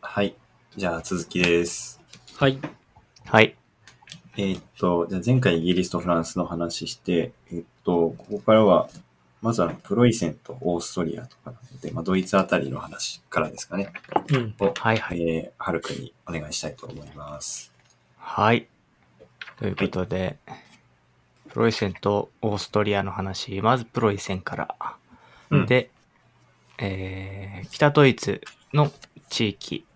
はい。じゃあ続きです。はい。はい。えーっと、じゃあ前回イギリスとフランスの話して、えーっと、ここからは、まずはプロイセンとオーストリアとかなので、まあ、ドイツあたりの話からですかね。うん。を、はいはい。えー、はるくんにお願いしたいと思います。はい。ということで、プロイセンとオーストリアの話、まずプロイセンから。うんで、えー北ドイツの地域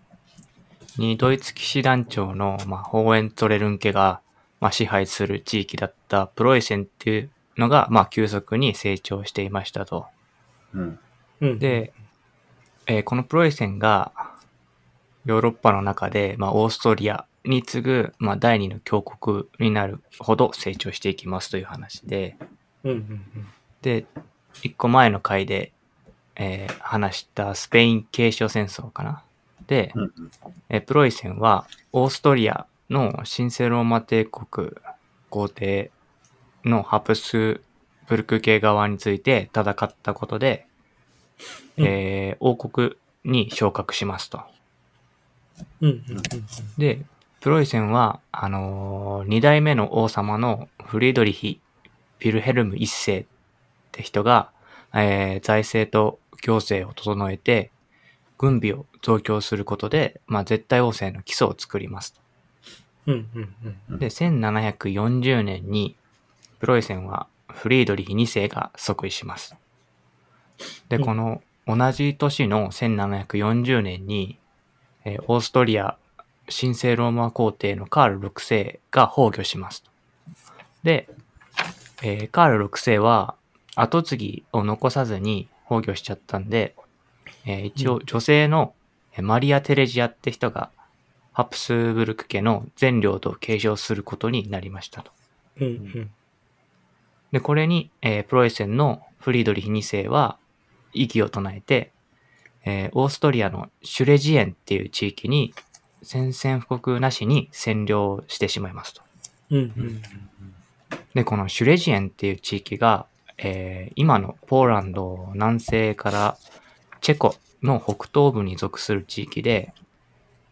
にドイツ騎士団長の、まあ、ホーエントレルン家が、まあ、支配する地域だったプロイセンっていうのが、まあ、急速に成長していましたと。うん。うん。で、えーこのプロイセンがヨーロッパの中で、まあ、オーストリアに次ぐ、まあ、第二の強国になるほど成長していきますという話で、うん。うん。で、一個前の回で、えー話したスペイン継承戦争かな？で、うん。えープロイセンはオーストリアの神聖ローマ帝国皇帝のハプスブルク系側について戦ったことで、うんえー王国に昇格しますと。うん。うん。で、プロイセンは、あのー二代目の王様のフリードリヒ・ヴィルヘルム一世って人が、えー財政と行政を整えて、軍備を増強することで、まあ、絶対王政の基礎を作りますと。うん。うん。うん。で、1740年に、プロイセンはフリードリヒ2世が即位します。で、うんこの同じ年の1740年に、えーオーストリア神聖ローマ皇帝のカール6世が崩御しますと。で、えーカール6世は後継ぎを残さずに崩御しちゃったんで、えー一応女性のえーマリア・テレジアって人がハプスブルク家の全領土を継承することになりましたと。うん。うん。で、これに、えープロイセンのフリードリヒ2世は異議を唱えて、えーオーストリアのシュレジエンっていう地域に宣戦布告なしに占領してしまいますと。うん。うん。で、このシュレジエンっていう地域が、えー今のポーランド南西からチェコの北東部に属する地域で、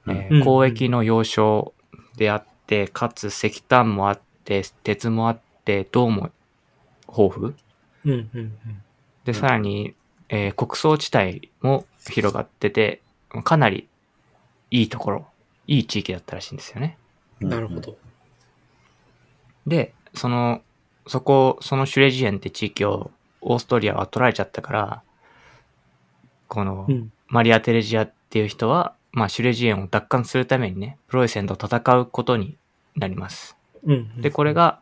えーうん交易の要衝であって、かつ石炭もあって、鉄もあって、銅も豊富。うん。うん。で、さらに、えー穀倉地帯も広がってて、かなりいいところ、いい地域だったらしいんですよね。なるほ。ど。で、その、そこ、そのシュレジエンって地域をオーストリアは取られちゃったから、このうん。マリア・テレジアっていう人は、まあシュレジエンを奪還するためにね、プロイセンと戦うことになります。うん。で、これ、が、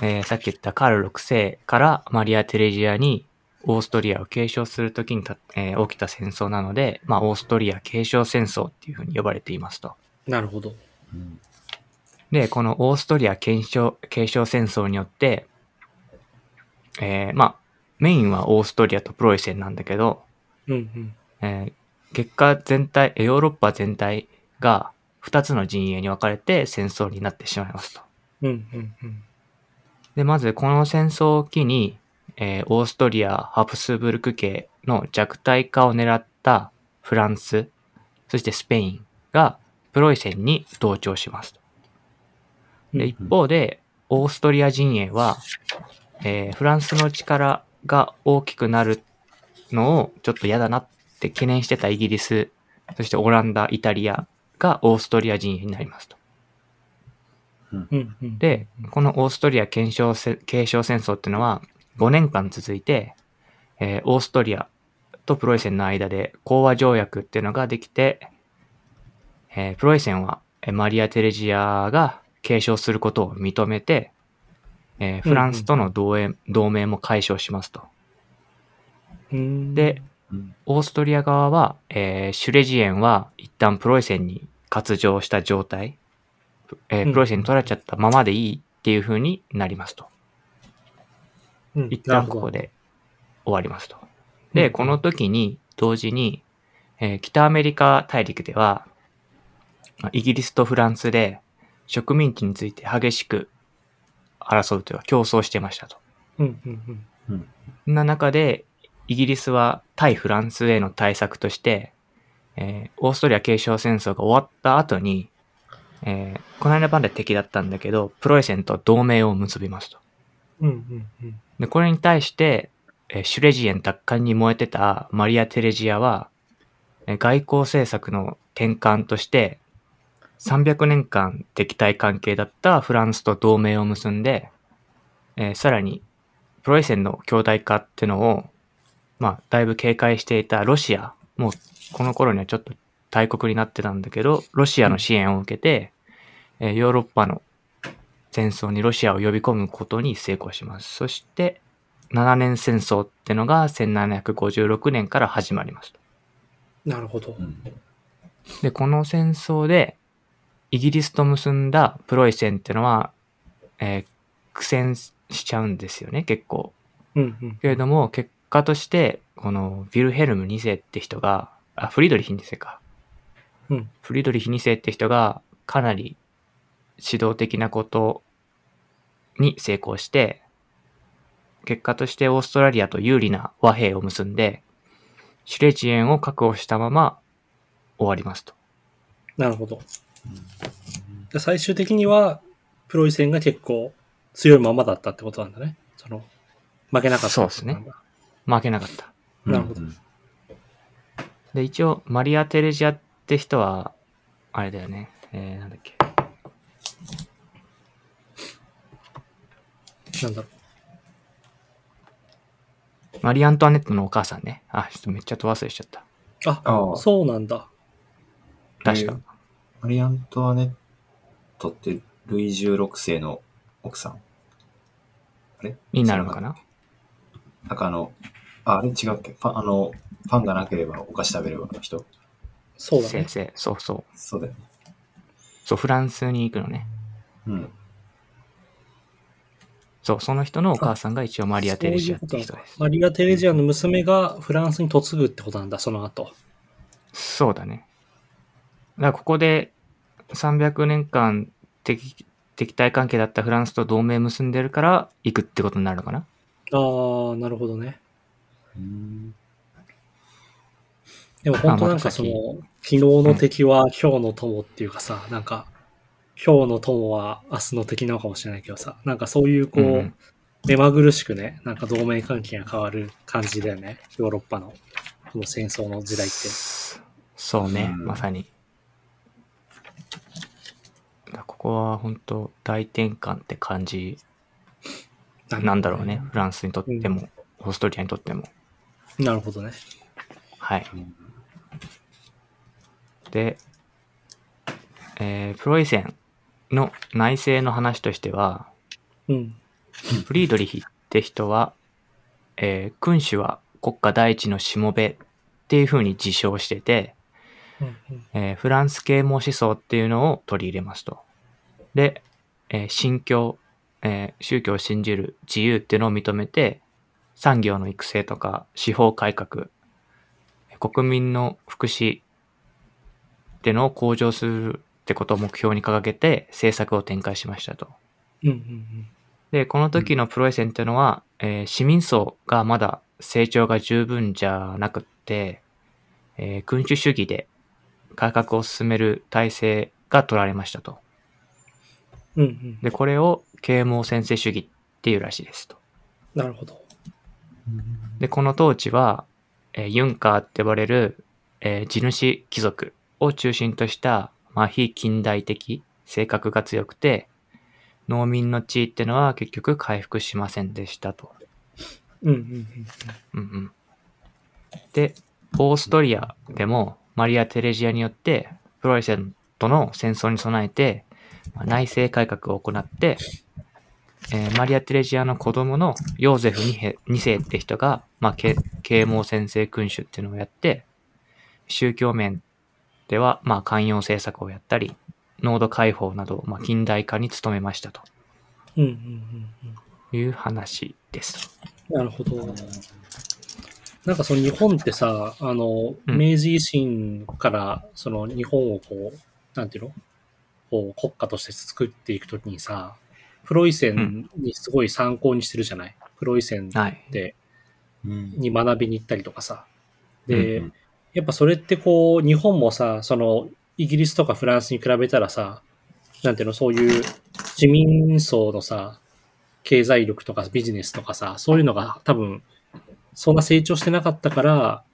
えーさっき言ったカール6世からマリア・テレジアにオーストリアを継承するときにた、えー起きた戦争なので、まあ、オーストリア継承戦争っていうふうに呼ばれていますと。なるほど。うん。で、このオーストリア継承継承戦争によって、えーまあ、メインはオーストリアとプロイセンなんだけど、うん。うん。えー結果全体、えーヨーロッパ全体が2つの陣営に分かれて戦争になってしまいますと。うん。うん。うん。で、まずこの戦争を機に、えーオーストリア・ハプスブルク家の弱体化を狙ったフランス、そしてスペインがプロイセンに同調しますと。で、一方で、オーストリア陣営は、えーフランスの力が大きくなるのをちょっと嫌だなって懸念してたイギリス、そしてオランダ、イタリアがオーストリア陣営になりますと。で、このオーストリア継承せ継承戦争っていうのは5年間続いて、えーオーストリアとプロイセンの間で講和条約っていうのができて、えープロイセンはえーマリア・テレジアが継承することを認めて、えーフランスとの同盟同盟も解消しますと。うん。で、うん。オーストリア側は、えーシュレジエンは一旦プロイセンに割譲した状態、えーうんプロイセンに取られちゃったままでいいっていう風になりますと。うん、一旦ここで終わりますと。で、うんこの時に同時に、えー北アメリカ大陸では、まあイギリスとフランスで植民地について激しく争うというか競争してましたと。うん。うん。うん。そんな中で、イギリスは対フランスへの対策として、えーオーストリア継承戦争が終わった後に、えーこの間まで敵だったんだけど、プロイセンと同盟を結びますと。うんうんうん。で、これに対して、えーシュレジエン奪還に燃えてたマリア・テレジアは、えー外交政策の転換として、300年間敵対関係だったフランスと同盟を結んで、えーさらに、プロイセンの強大化ってのを、まあ、だいぶ警戒していたロシア、もうこの頃にはちょっと大国になってたんだけど、ロシアの支援を受けて、えーヨーロッパの戦争にロシアを呼び込むことに成功します。そして、7年戦争ってのが1756年から始まります。なるほどう。ん。で、この戦争で、イギリスと結んだプロイセンってのは、えー苦戦しちゃうんですよね、結構。うんうん。けれども、結果として、このヴィルヘルム2世って人が、あ、フリードリヒ2世か。うんフリードリヒ2世って人が、かなり指導的なことに成功して、結果としてオーストラリアと有利な和平を結んで、シュレジエンを確保したまま終わりますと。なるほど。で最終的には、プロイセンが結構強いままだったってことなんだね。その、負けなかったってことなんだ。負けなかった。なるほどうんで、一応、マリア・テレジアって人は、あれだよね。えー、なんだっけ。なんだろマリー・アントワネットのお母さんね。あ、ちょっとめっちゃと忘れしちゃった。ああ、そうなんだ。確か。マリー・アントワネットってルイ16世の奥さん。あれ？になるのかな？なんかあの、ああれ違うっけ？パン、あの、パンがなければお菓子食べればの人。そうだね。先生、そうそう。そうだよね。そう、フランスに行くのね。うん。そう、その人のお母さんが一応マリア・テレジアってそういうです。マリア・テレジアの娘がフランスに嫁ぐってことなんだ、その後。そうだね。だからここで300年間敵敵対関係だったフランスと同盟結んでるから行くってことになるのかな？ああ、なるほどね。うんでも本当なんかその、昨日の敵は今日の友っていうかさ、なんか、今日の友は明日の敵なのかもしれないけどさ、なんかそういうこう、うん目まぐるしくね、なんか同盟関係が変わる感じだよね。ヨーロッパの、この戦争の時代って。そうね、うんまさに。だからここは本当大転換って感じなんだろうね。フランスにとっても、オーストリアにとっても。なるほどね。はい。で、えープロイセンの内政の話としては、うん。フリードリヒって人は、えー君主は国家第一のしもべっていう風に自称してて、うんうんえーフランス啓蒙思想っていうのを取り入れますと。で、えー信教、えー宗教を信じる自由っていうのを認めて、産業の育成とか司法改革、国民の福祉っていうのを向上するってことを目標に掲げて政策を展開しましたと。うんうんで、この時のプロイセンっていうのは、えー市民層がまだ成長が十分じゃなくって、えー君主主義で改革を進める体制が取られましたと。うん。うんうん。で、これを啓蒙先制主義っていうらしいですと。なるほど。で、この統治は、えーユンカーって呼ばれる、えー地主貴族を中心とした、まあ、非近代的性格が強くて、農民の地位ってのは結局回復しませんでしたと。うんうんうん。うんうん。で、オーストリアでもマリア・テレジアによってプロイセンとの戦争に備えてまあ内政改革を行って、えーマリア・テレジアの子供のヨーゼフ2世って人が、まあ、け啓蒙先制君主っていうのをやって、宗教面では、まあ、寛容政策をやったり、濃度解放など、まあ、近代化に努めましたとうんうんうんうん。いう話です。なるほど。なんかその日本ってさ、あの、うん明治維新からその日本をこう、なんていうの？こう国家として作っていくときにさ、プロイセンにすごい参考にしてるじゃない、プロイセンはい。で、うんに学びに行ったりとかさ。で、うんやっぱそれってこう、日本もさ、その、イギリスとかフランスに比べたらさ、なんていうの、そういう市民層のさ、経済力とかビジネスとかさ、そういうのが多分、そんな成長してなかったから、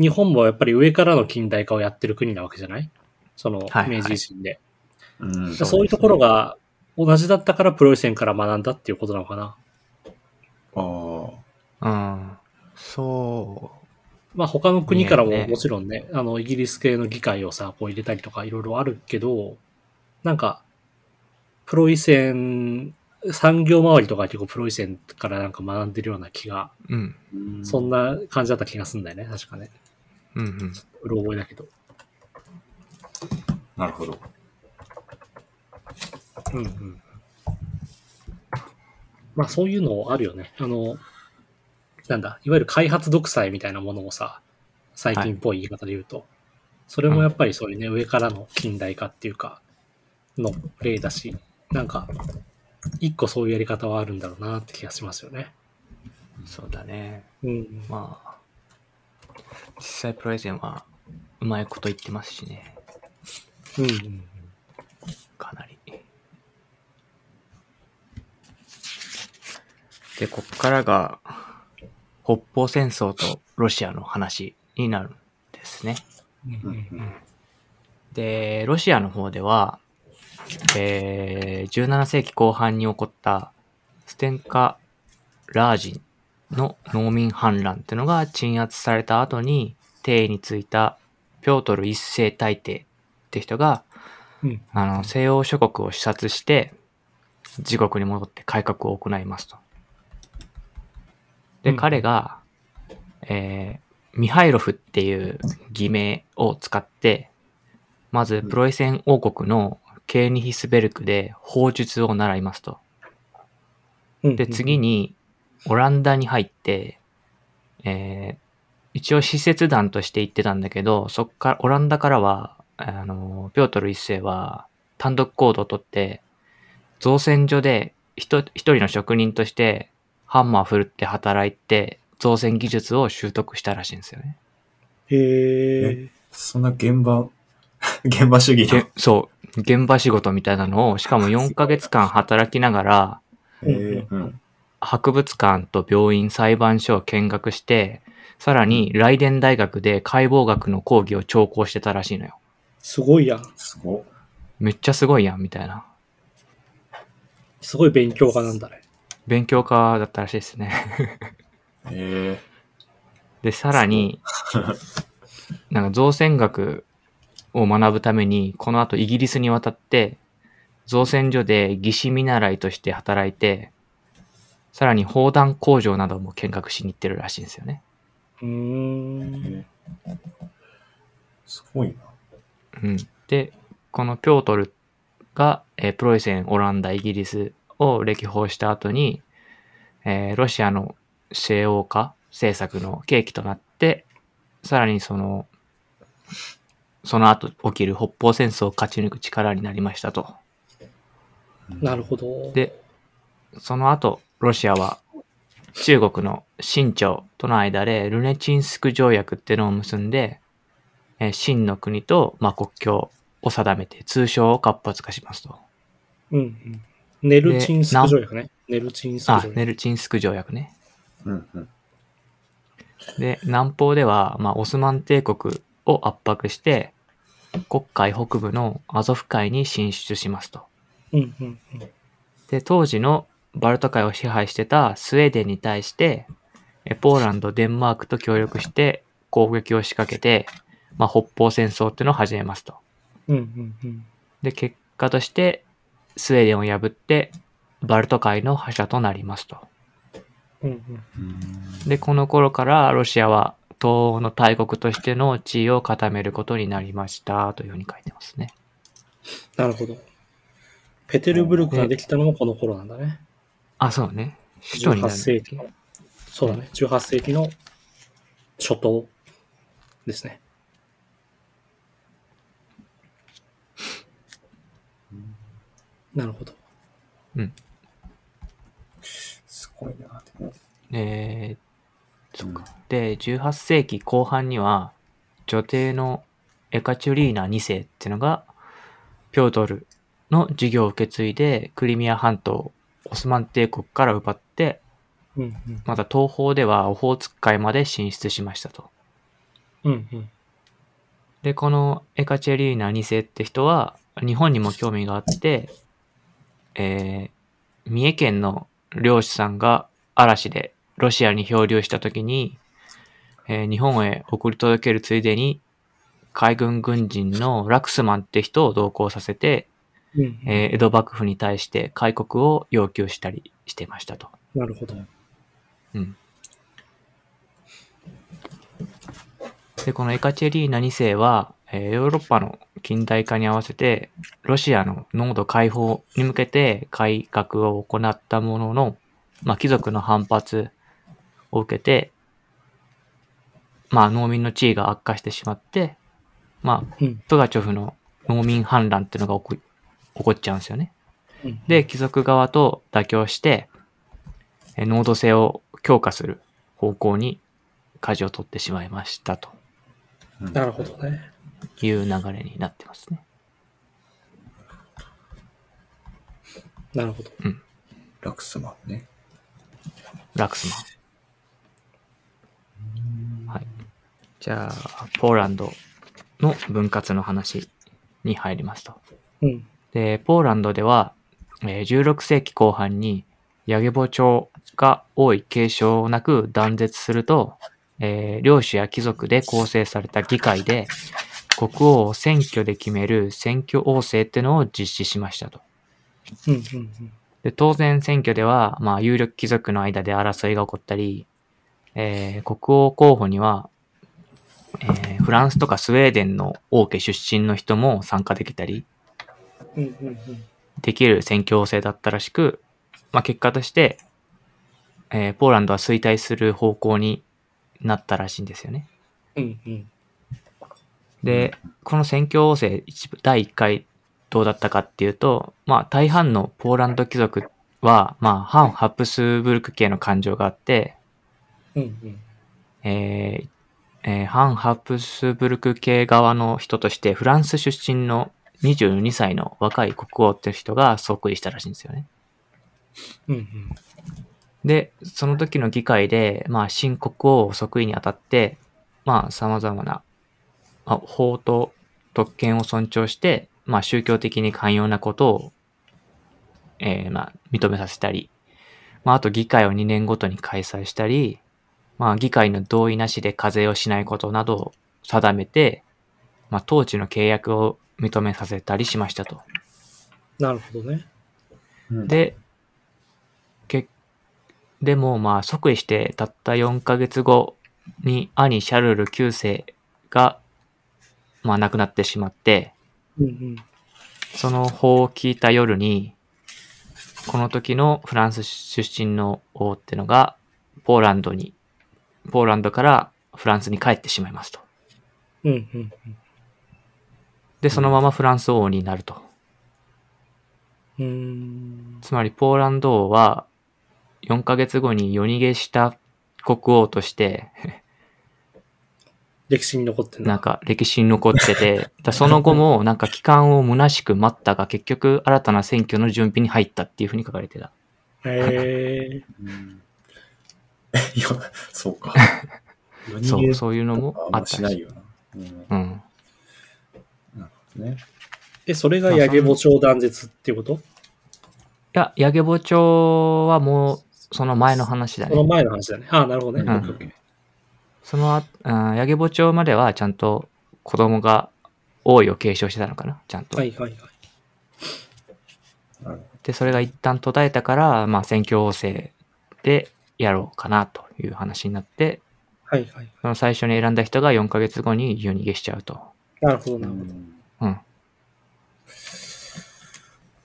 日本もやっぱり上からの近代化をやってる国なわけじゃない？そのはいはい明治維新で。うんそういうところが同じだったからプロイセンから学んだっていうことなのかな。ああ。うん。そまあ他の国からももちろんね、あの、イギリス系の議会をさ、こう入れたりとかいろいろあるけど、なんか、プロイセン、産業周りとか結構プロイセンからなんか学んでるような気が、う。うん。うんそんな感じだった気がするんだよね、確かね。うんうん。うろ覚えだけど。なるほど。うんうん。まあそういうのあるよね。あの、なんだ、いわゆる開発独裁みたいなものをさ、最近っぽい言い方で言うと、それもやっぱりそういうね、上からの近代化っていうか、の例だし、なんか、一個そういうやり方はあるんだろうなって気がしますよね。そうだね。うん。まあ、実際プレゼンはうまいこと言ってますしね。うんうん。かなり。で、こっからが、北方戦争とロシアの話になるんですね。で、ロシアの方では、えー、17世紀後半に起こったステンカ・ラージンの農民反乱っていうのが鎮圧された後に、帝位についたピョートル一世大帝って人が、うんあの、西欧諸国を視察して、自国に戻って改革を行いますと。で、うん彼が、えー、ミハイロフっていう偽名を使って、まず、プロイセン王国のケーニヒスベルクで法術を習いますと。うん。で、次に、オランダに入って、えー一応使節団として行ってたんだけど、そっから、オランダからは、あの、ピョートル一世は単独行動をとって、造船所で一一人の職人としてハンマー振るって働いて、造船技術を習得したらしいんですよね。へえ。そんな現場、現場主義の？げ。そう、現場仕事みたいなのを、しかも4ヶ月間働きながら。博物館と病院、裁判所を見学して、さらに、ライデン大学で解剖学の講義を聴講してたらしいのよ。すごいやん。すごっ。めっちゃすごいやん、みたいな。すごい勉強家なんだね。勉強家だったらしいですね。えで、さらに、なんか造船学を学ぶために、この後イギリスに渡って、造船所で技師見習いとして働いて、さらに砲弾工場なども見学しに行ってるらしいんですよね。うーん。ー、すごいな。うん。で、このピョートルが、えープロイセン、オランダ、イギリスを歴訪した後に、えーロシアの西欧化政策の契機となって、さらにその、その後起きる北方戦争を勝ち抜く力になりましたと。なるほど。で、その後、ロシアは中国の清朝との間でルネチンスク条約っていうのを結んで、えー清の国と、まあ、国境を定めて通称を活発化しますと。うんうん。ネルチンスク条約ね。ネルチンスクあ条、約。ネルチンスク条約ね。うんうん。で、南方では、まあ、オスマン帝国を圧迫して、黒海北部のアゾフ海に進出しますと。うんうんうん。で、当時のバルト海を支配してたスウェーデンに対して、えポーランド、デンマークと協力して攻撃を仕掛けて、まあ、北方戦争っていうのを始めますと。うんうんうん。で、結果として、スウェーデンを破って、バルト海の覇者となりますと。うんうん。うんで、この頃からロシアは東欧の大国としての地位を固めることになりましたというふうに書いてますね。なるほど。ペテルブルクができたのもこの頃なんだね。あ、そうね。首都にな18る。世紀の。そうだね。18世紀の初頭ですね。なるほど。すごいな。えー、そっか。で、18世紀後半には、女帝のエカチュリーナ2世っていうのが、ピョードルの事業を受け継いで、クリミア半島をオスマン帝国から奪って、うんうん。また東方ではオホーツク海まで進出しましたと。うんうん。で、このエカチェリーナ2世って人は、日本にも興味があって、えー、三重県の漁師さんが嵐でロシアに漂流した時に、えー日本へ送り届けるついでに、海軍軍人のラクスマンって人を同行させて、うんうんえー江戸幕府に対して開国を要求したりしてましたと。なるほど。うん。で、このエカチェリーナ2世は、えーヨーロッパの近代化に合わせて、ロシアの濃度解放に向けて改革を行ったものの、まあ、貴族の反発を受けて、まあ、農民の地位が悪化してしまって、まあ、ガチョフの農民反乱っていうのが起こ起こっちゃうんですよね。うんで、貴族側と妥協して、えー濃度性を強化する方向に舵を取ってしまいましたとなるほどね。いう流れになってますね。なるほど。ラクスマンね。ラクスマン。はい。じゃあ、ポーランドの分割の話に入りますと。うん。で、ポーランドでは、えー16世紀後半にヤゲボ朝が多い継承なく断絶すると、えー領主や貴族で構成された議会で国王を選挙で決める選挙王政ってのを実施しましたと。うんうんうん。で当然選挙では、まあ、有力貴族の間で争いが起こったり、えー国王候補には、えーフランスとかスウェーデンの王家出身の人も参加できたり、うんうんうん。できる選挙制だったらしく、まあ、結果として、えーポーランドは衰退する方向になったらしいんですよね。うんうん。で、この選挙王政一部第1回どうだったかっていうと、まあ大半のポーランド貴族は、まあ反ハプスブルク系の感情があって、うんうん。えーえー反ハプスブルク系側の人としてフランス出身の22歳の若い国王って人が即位したらしいんですよね。うんうん。で、その時の議会で、まあ、新国王即位にあたって、まあ、様々な、まあ、法と特権を尊重して、まあ、宗教的に寛容なことを、えーまあ、認めさせたり、まあ、あと議会を2年ごとに開催したり、まあ、議会の同意なしで課税をしないことなどを定めて、まあ、統治の契約を認めさせたりしましたと。なるほどね。うん、で、けでもまあ即位してたった4ヶ月後に兄シャルル9世がまあ亡くなってしまって、うんうん。その法を聞いた夜に、この時のフランス出身の王ってのが、ポーランドに、ポーランドからフランスに帰ってしまいますと。うんうんうん。で、そのままフランス王になると。うーん。つまりポーランド王は4ヶ月後に夜逃げした国王として、歴史に残って。なんか歴史に残ってて、だその後もなんか期間を虚しく待ったが結局新たな選挙の準備に入ったっていうふうに書かれてた。へえ。うんいや、そうか。そう、げそういうのもあったらしないよな。うんうん。なるほどね。え、それがヤゲボ朝断絶っていうこと？いや、ヤゲボ朝はもうその前の話だそのね。前の話だね。ああ、なるほどね。うんオッケーオッケーそのあ、うんヤゲボ朝まではちゃんと子供が王位を継承してたのかなちゃんと。はいはいはい。で、それが一旦途絶えたから、まあ選挙王政でやろうかなという話になって、はいはい。その最初に選んだ人が4ヶ月後に夜逃げしちゃうと。なるほどど。なるほど。うんうん。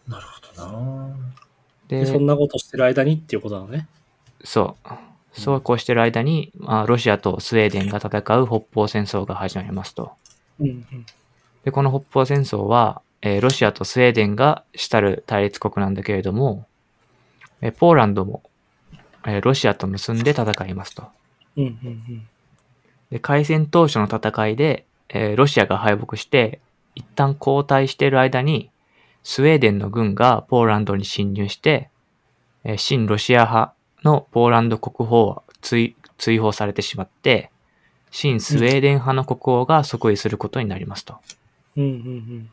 なるほどな。で、で、そんなことしてる間にっていうことなのね。そう。そうこうしてる間に、まあ、ロシアとスウェーデンが戦う北方戦争が始まりますと。で、この北方戦争は、えーロシアとスウェーデンが主たる対立国なんだけれども、えーポーランドも、えーロシアと結んで戦いますと。で、開戦当初の戦いで、えーロシアが敗北して、一旦後退している間に、スウェーデンの軍がポーランドに侵入して、えー親ロシア派のポーランド国王は追追放されてしまって、親スウェーデン派の国王が即位することになりますと。うんうん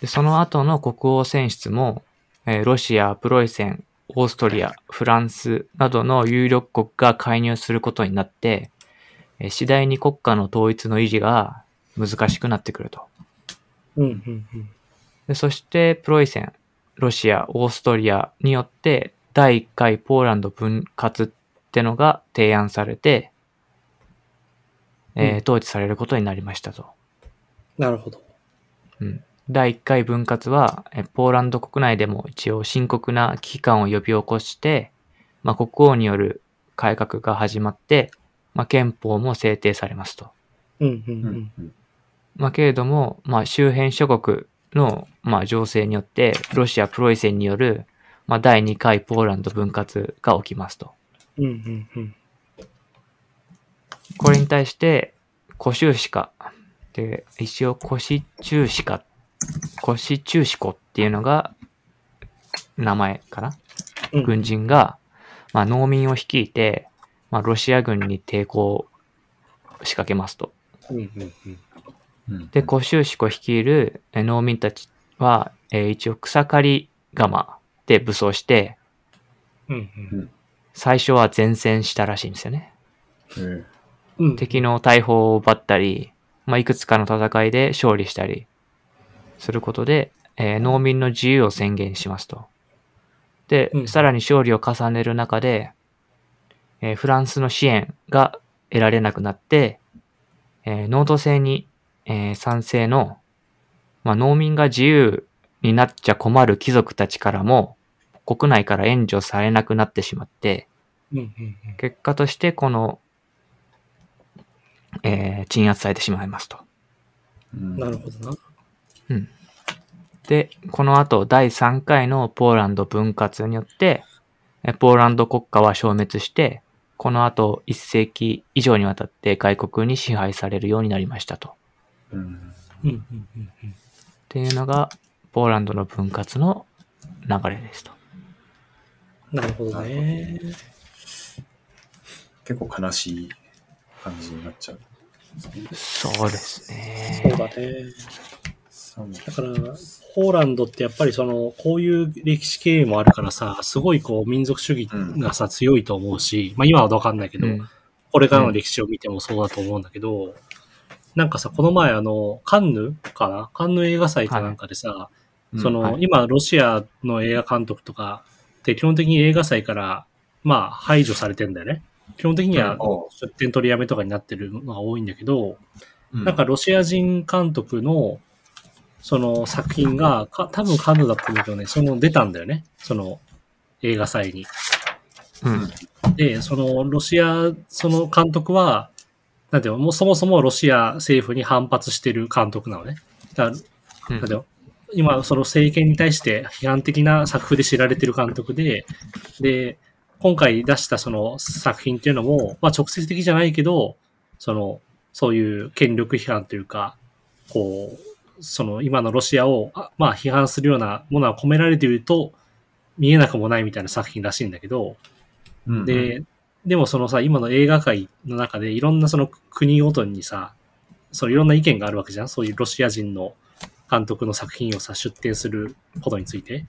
でその後の国王選出も、えーロシア、プロイセン、オーストリア、フランスなどの有力国が介入することになって、えー次第に国家の統一の維持が難しくなってくると。うん。うんうんうん。でそして、プロイセン、ロシア、オーストリアによって、第1回ポーランド分割ってのが提案されて、えーうん統治されることになりましたと。なるほど。うん第1回分割は、えポーランド国内でも一応深刻な危機感を呼び起こして、まあ、国王による改革が始まって、まあ、憲法も制定されますと。うんうんううんん。うんまあ、けれども、まあ、周辺諸国の、まあ、情勢によって、ロシア・プロイセンによる、まあ、第2回ポーランド分割が起きますと。うんうんうん。これに対して、コシューシカ。で、一応コシチューシカ、コシチューシコっていうのが、名前かなうん軍人が、まあ、農民を率いて、まあ、ロシア軍に抵抗を仕掛けますと。うんうんうん。うんで、コシューシコ率いるえ農民たちは、えー一応草刈り釜で武装して、うんうん最初は前線したらしいんですよね。えーうん。敵の大砲を奪ったり、まあ、いくつかの戦いで勝利したりすることで、えー農民の自由を宣言しますと。で、うんさらに勝利を重ねる中で、えーフランスの支援が得られなくなって、えー農土制に、えー賛成の、まあ、農民が自由になっちゃ困る貴族たちからも、国内から援助されなくなってしまって、うんうんうん。結果としてこの、えー鎮圧されてしまいますと。うんなるほどな。で、この後第3回のポーランド分割によって、えポーランド国家は消滅して、この後1世紀以上にわたって外国に支配されるようになりましたと。うんうんうんうんうん。っていうのが、ポーランドの分割の流れですと。なるほどね。結構悲しい感じになっちゃう。そうですね。そうだね。そうだから、ポーランドってやっぱりその、こういう歴史経営もあるからさ、すごいこう民族主義がさ、強いと思うし、まあ今はわかんないけど、うん。これからの歴史を見てもそうだと思うんだけど、なんかさ、この前あの、カンヌかな？カンヌ映画祭かなんかでさ、その、はい今、ロシアの映画監督とかって基本的に映画祭から、まあ、排除されてんだよね。基本的にはお出展取りやめとかになってるのが多いんだけど、うんなんかロシア人監督の、その作品が、か多分カンヌだったんだけどね、その出たんだよね。その映画祭に。うん。で、そのロシア、その監督は、なんていうの、もうそもそもロシア政府に反発してる監督なのね。だからうんなんていうの今、その政権に対して批判的な作風で知られてる監督で、で、今回出したその作品っていうのも、まあ直接的じゃないけど、その、そういう権力批判というか、こう、その今のロシアを、あまあ批判するようなものは込められていると見えなくもないみたいな作品らしいんだけど、うんで、でもそのさ、今の映画界の中でいろんなその国ごとにさ、そういろんな意見があるわけじゃん。そういうロシア人の監督の作品をさ、出展することについて。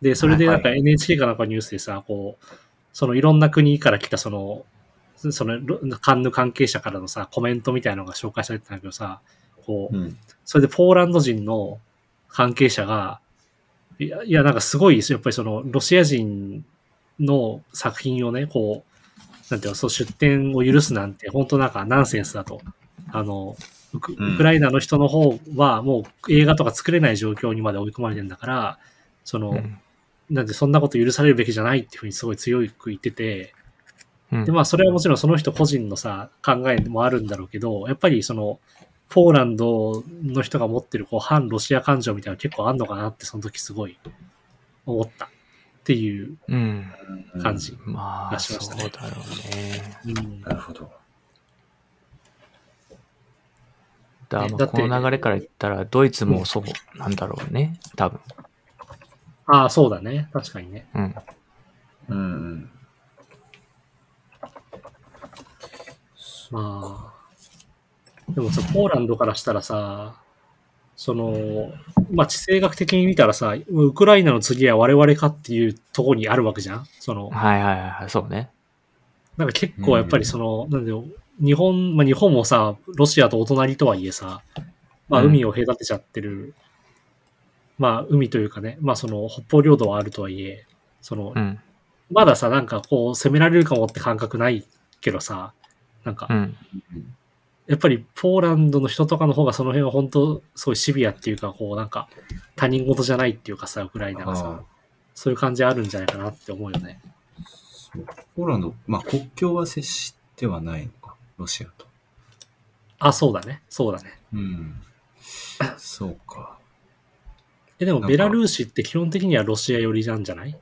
で、それでなんかは NHK かなんかニュースでさ、こう、そのいろんな国から来たその、そのロカンヌ関係者からのさ、コメントみたいなのが紹介されてたんだけどさ、こう、うんそれでポーランド人の関係者が、いや、いやなんかすごいですよ。やっぱりその、ロシア人の作品をね、こう、なんていうの、そう出展を許すなんて、本当なんかナンセンスだと。あの、ウクうんウクライナの人の方はもう映画とか作れない状況にまで追い込まれてるんだから、その、うんなんでそんなこと許されるべきじゃないっていうふうにすごい強く言ってて、うんで、まあ、それはもちろんその人個人のさ、考えもあるんだろうけど、やっぱりその、ポーランドの人が持ってるこう反ロシア感情みたいなの結構あんのかなって、その時すごい思ったっていううん。感じ。まあ、がしましたねそうだろうね。うんなるほど。だからまあこの流れから言ったら、ドイツもそうなんだろうね。多分。ああ、そうだね。確かにね。うん。うんうん。まあ。でもさ、ポーランドからしたらさ、その、まあ、地政学的に見たらさ、ウクライナの次は我々かっていうところにあるわけじゃんその、はいはいはいはい、そうね。なんか結構やっぱりその、なんだよ、日本、まあ日本もさ、ロシアとお隣とはいえさ、まあうん海を隔てちゃってる、まあ海というかね、まあその北方領土はあるとはいえ、そのう、ん。まださ、なんかこう攻められるかもって感覚ないけどさ、なんかう、ん。やっぱりポーランドの人とかの方がその辺は本当すごいシビアっていうか、こうなんか他人事じゃないっていうかさ、ウクライナがあさ、そういう感じあるんじゃないかなって思うよね。ポーランド、まあ国境は接してはないのか、ロシアと。あ、そうだね。そうだね。うん。そうか。え、でもベラルーシって基本的にはロシア寄りなんじゃない？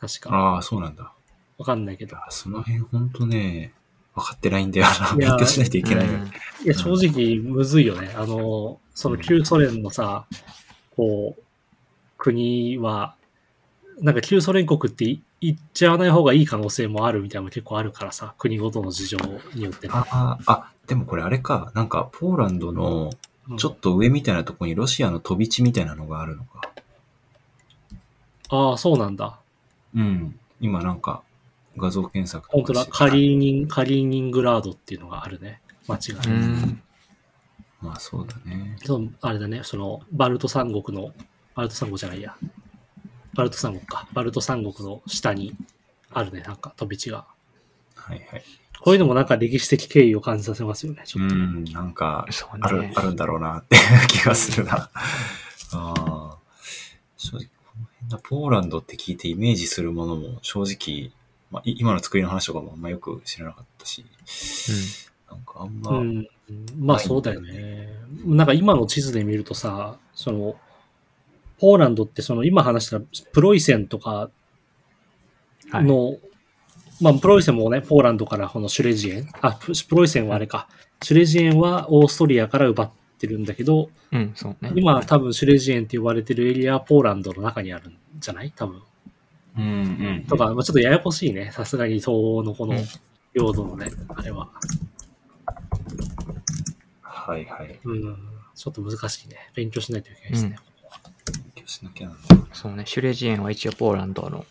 確か。ああ、そうなんだ。わかんないけど。その辺ほんとね、分かってないんだよな。勉強しないといけない。うんいや、正直むずいよね。あの、その旧ソ連のさ、こう、国は、なんか旧ソ連国ってい言っちゃわない方がいい可能性もあるみたいなのも結構あるからさ、国ごとの事情によってね。ああ、あ、でもこれあれか。なんか、ポーランドのうんちょっと上みたいなところにロシアの飛び地みたいなのがあるのか。ああ、そうなんだ。うん。今なんか、画像検索と本当だ。してカリーニン、カリーニングラードっていうのがあるね。間違いない。うん。まあそうだね。そうあれだね、その、バルト三国の、バルト三国じゃないや。バルト三国か。バルト三国の下にあるね、なんか飛び地が。はいはい。こういうのもなんか歴史的経緯を感じさせますよね。ちょっとうん、なんか、あるね、。あるんだろうなって気がするな。ああ。正直、この辺だ、ポーランドって聞いてイメージするものも正直、まあ、い今の作りの話とかもあんまよく知らなかったし、なんかあんま、うん。まあそうだよね。なんか今の地図で見るとさ、その、ポーランドってその今話したプロイセンとかはい。の、まあプロイセンもね、ポーランドからこのシュレジエン、あ、ププロイセンはあれか。シュレジエンはオーストリアから奪ってるんだけど、うん、そうね。今多分シュレジエンって呼ばれてるエリアはポーランドの中にあるんじゃない？多分。うんうん。とか、まあ、ちょっとややこしいね。さすがに東欧のこのうん領土のね、あれは。はいはい。うん。ちょっと難しいね。勉強しないといけないですね。勉強しなきゃなんだ。そうね。シュレジエンは一応ポーランドの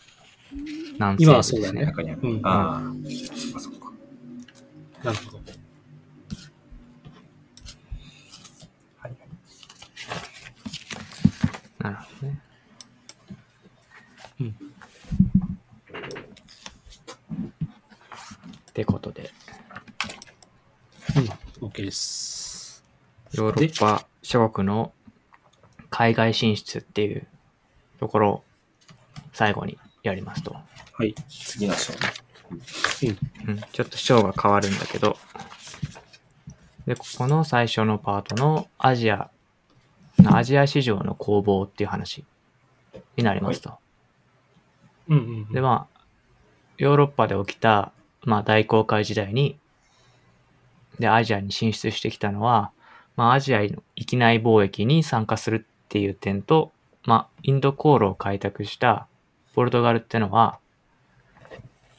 南西今は部ですそうだね中にある。うんああ、そっかそっか。なるほど。はいはい。なるほどね。うん。ってことで、うん。OK です。ヨーロッパ諸国の海外進出っていうところを最後にやりますと。はい。次の章ね。うん、ちょっと章が変わるんだけど、で、ここの最初のパートのアジア、アジア市場の攻防っていう話になりますと。うんうんうん。で、まあ、ヨーロッパで起きた、まあ、大航海時代に、で、アジアに進出してきたのは、まあ、アジアの域内貿易に参加するっていう点と、まあ、インド航路を開拓したポルトガルってのは、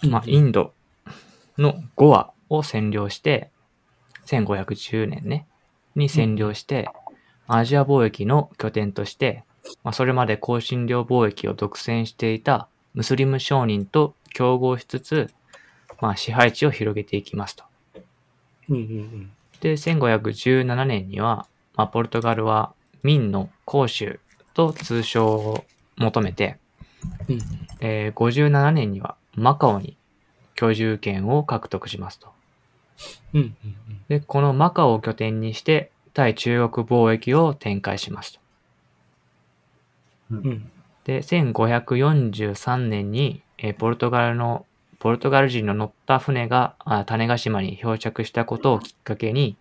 まあ、インドのゴアを占領して、1510年ね、に占領して、アジア貿易の拠点として、まあ、それまで香辛料貿易を独占していたムスリム商人と競合しつつ、まあ、支配地を広げていきますと。うんうんうん。で、1517年には、まあ、ポルトガルは明の公州と通称を求めて、うんえー57年にはマカオに居住権を獲得しますと。うんうんで、このマカオを拠点にして、対中国貿易を展開しますと。うん。うん。で、1543年に、えーポルトガルの、ポルトガル人の乗った船があ種子島に漂着したことをきっかけに、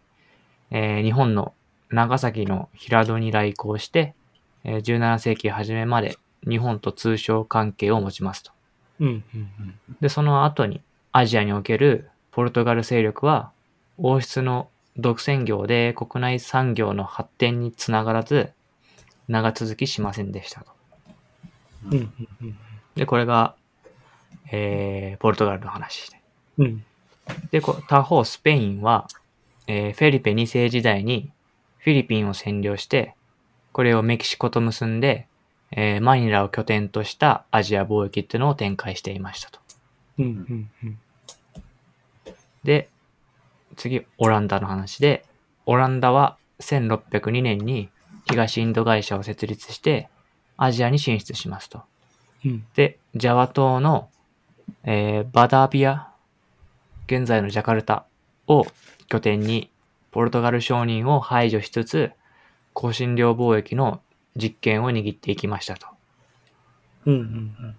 えー日本の長崎の平戸に来航して、えー17世紀初めまで日本と通商関係を持ちますと。うんうんうん。で、その後にアジアにおけるポルトガル勢力は王室の独占業で国内産業の発展につながらず、長続きしませんでしたと。うんうんうんで、これが、えー、ポルトガルの話で。うん。で、こ他方、スペインは、えーフェリペ2世時代にフィリピンを占領して、これをメキシコと結んで、えーマニラを拠点としたアジア貿易っていうのを展開していましたと。うんうんうん。で、次、オランダの話で、オランダは1602年に東インド会社を設立して、アジアに進出しますと。うんで、ジャワ島の、えーバダビア、現在のジャカルタを拠点に、ポルトガル商人を排除しつつ、香辛料貿易の実権を握っていきましたと。うんうん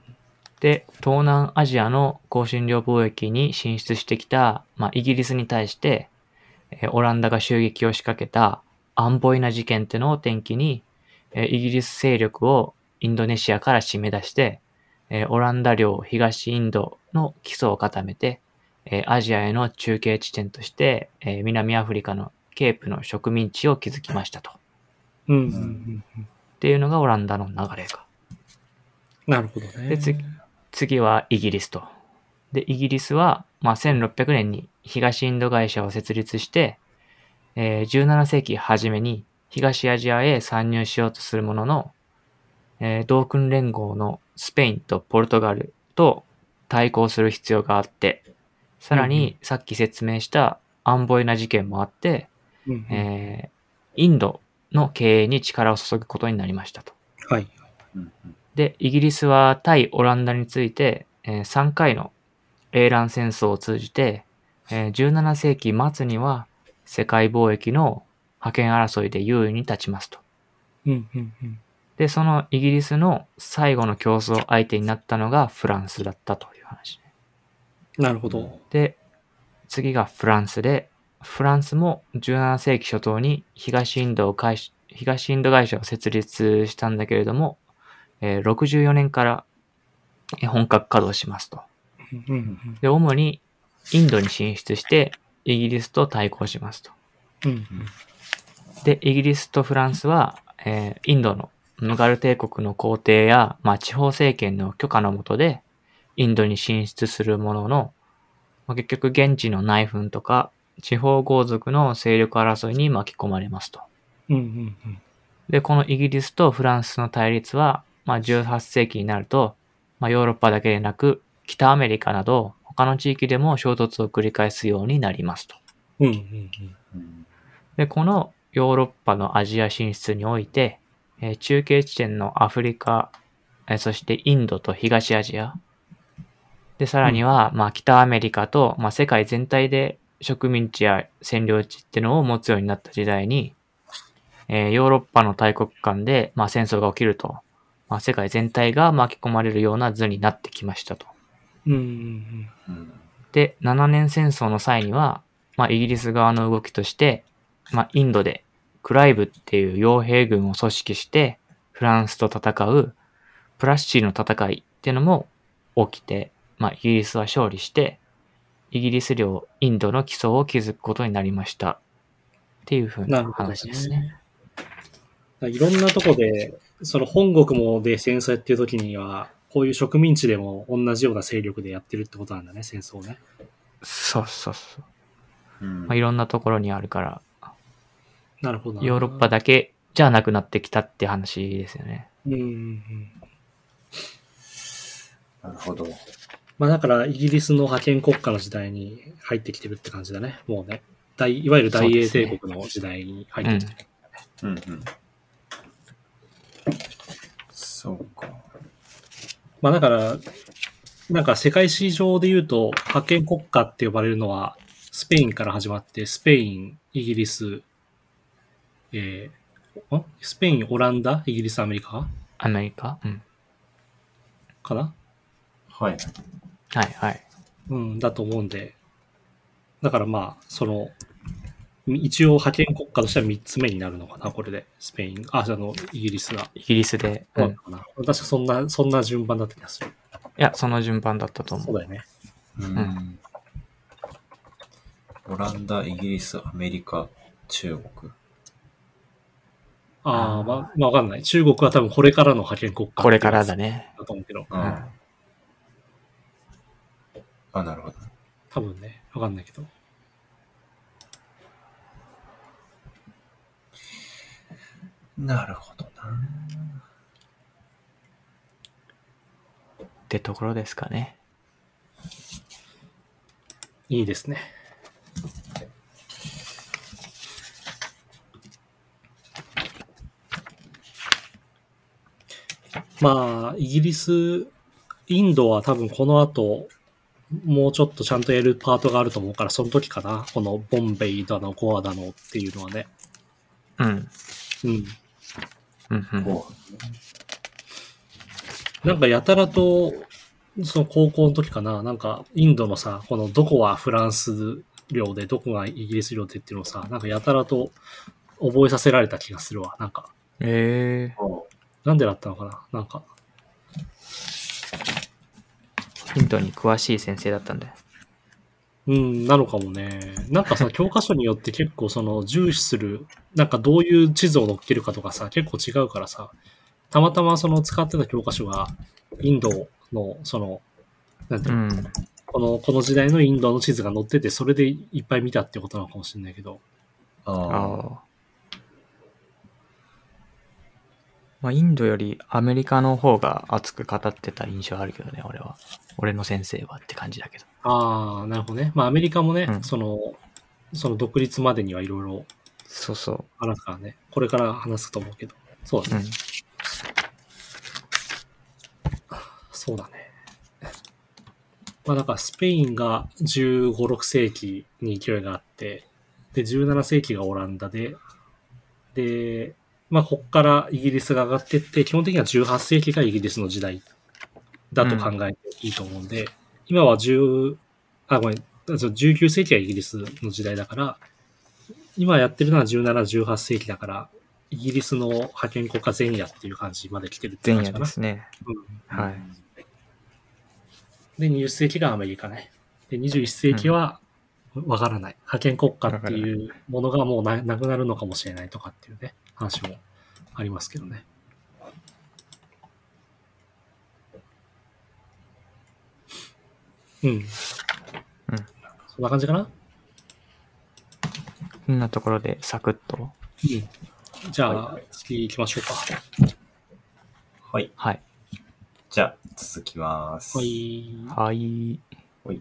で、東南アジアの香辛料貿易に進出してきた、まあ、イギリスに対して、えーオランダが襲撃を仕掛けたアンボイナ事件っていうのを転機に、えーイギリス勢力をインドネシアから締め出して、えーオランダ領東インドの基礎を固めて、えーアジアへの中継地点として、えー南アフリカのケープの植民地を築きましたと。っうん。うんうんうんうん。ていうのがオランダの流れか。なるほどね。で、次、次はイギリスと。で、イギリスは、まあ、1600年に東インド会社を設立して、えー17世紀初めに東アジアへ参入しようとするものの、えー同訓連合のスペインとポルトガルと対抗する必要があって、さらにさっき説明したアンボイナ事件もあって、うんうんえーインドの経営に力を注ぐことになりましたと。はい。で、イギリスは対オランダについて、えー3回の英蘭戦争を通じて、えー17世紀末には世界貿易の覇権争いで優位に立ちますと。うんうんうん。で、そのイギリスの最後の競争相手になったのがフランスだったという話ね。なるほど。で、次がフランスで、フランスも17世紀初頭に東インドを会し東インド会社を設立したんだけれども、えー64年からえー本格稼働しますと。で、主にインドに進出してイギリスと対抗しますと。で、イギリスとフランスは、えーインドのムガル帝国の皇帝や、まあ、地方政権の許可のもとで、インドに進出するものの、まあ、結局現地の内紛とか、地方豪族の勢力争いに巻き込まれますと。うんうんうん。で、このイギリスとフランスの対立は、まあ、18世紀になると、まあ、ヨーロッパだけでなく、北アメリカなど、他の地域でも衝突を繰り返すようになりますと。うんうんうん。うんで、このヨーロッパのアジア進出において、えー中継地点のアフリカ、えーそしてインドと東アジア、で、さらには、まあ、北アメリカと、まあ、世界全体で植民地や占領地っていうのを持つようになった時代に、えーヨーロッパの大国間で、まあ、戦争が起きると、まあ、世界全体が巻き込まれるような図になってきましたと。で、7年戦争の際には、まあ、イギリス側の動きとして、まあ、インドでクライブっていう傭兵軍を組織して、フランスと戦うプラッシーの戦いっていうのも起きて、まあ、イギリスは勝利して、イギリス領インドの基礎を築くことになりました。っていう風なな。話ですね。いろんなとこで、その本国もで戦争やってる時には、こういう植民地でも同じような勢力でやってるってことなんだね、戦争ね。そうそうそう。うんまあ、いろんなところにあるから、なるほどな。ヨーロッパだけじゃなくなってきたって話ですよね。うんうんうん。なるほど。まあだから、イギリスの覇権国家の時代に入ってきてるって感じだね。もうね。大いわゆる大英帝国の時代に入ってきてる。うんうん。そうか。まあだから、なんか世界史上で言うと、覇権国家って呼ばれるのは、スペインから始まって、スペイン、イギリス、えー、ん？スペイン、オランダ、イギリス、アメリカ？アメリカ？うん。かな？はい。はいはい。うん、だと思うんで。だからまあ、その、一応覇権国家としては3つ目になるのかな、これで。スペイン、あ、あの、イギリスが。イギリスで。う。うんんかな確かそんな、そんな順番だった気がする。いや、その順番だったと思う。そうだよね。うんんオランダ、イギリス、アメリカ、中国。ああ、まあわかんない。中国は多分これからの覇権国家。これからだ。ね。だと思うけど。うん。あ、なるほど。多分ね。わかんないけど。なるほどな。ってところですかね。いいですね。まあ、イギリス、インドは多分この後、もうちょっとちゃんとやるパートがあると思うから、その時かな。このボンベイだの、ゴアだのっていうのはね。うん。うん。うんうん。こなんかやたらと、その高校の時かな、なんかインドのさ、このどこはフランス領で、どこがイギリス領でっていうのをさ、なんかやたらと覚えさせられた気がするわ。なんか、えうこなんでだったのかななんか、ー、ヒントに詳しい先生だったんだよ。うん、なのかもね。なんかさ、教科書によって結構その重視する、なんかどういう地図を載っけるかとかさ、結構違うからさ、たまたまその使ってた教科書が、インドの、その、なんていうの、うん。この、この時代のインドの地図が載ってて、それでいっぱい見たってことなのかもしれないけど。ああ。ああ。まあ、インドよりアメリカの方が熱く語ってた印象あるけどね、俺は。俺の先生はって感じだけど。ああ、なるほどね。まあアメリカもね、うんその、その独立までにはいろいろそうそあるからね。これから話すと思うけど。そうだう。うね。ん。そうだね。まあだからスペインが15、6世紀に勢いがあって、で、17世紀がオランダで、で、まあこっからイギリスが上がってって、基本的には18世紀がイギリスの時代だと考えていいと思うんで、今は10、あ、ごめん、そう19世紀はイギリスの時代だから、今やってるのは17、18世紀だから、イギリスの覇権国家前夜っていう感じまで来てるって前夜感じかな。ですね。うんはい。で、20世紀がアメリカね。で、21世紀は、わからない。覇権国家っていうものがもうななくなるのかもしれないとかっていうね、話もありますけどね。うん。そんな感じかな？こんなところでサクッと。うん。じゃあ、次行きましょうか。はい。はい。じゃあ、続きます。はい。はい。はい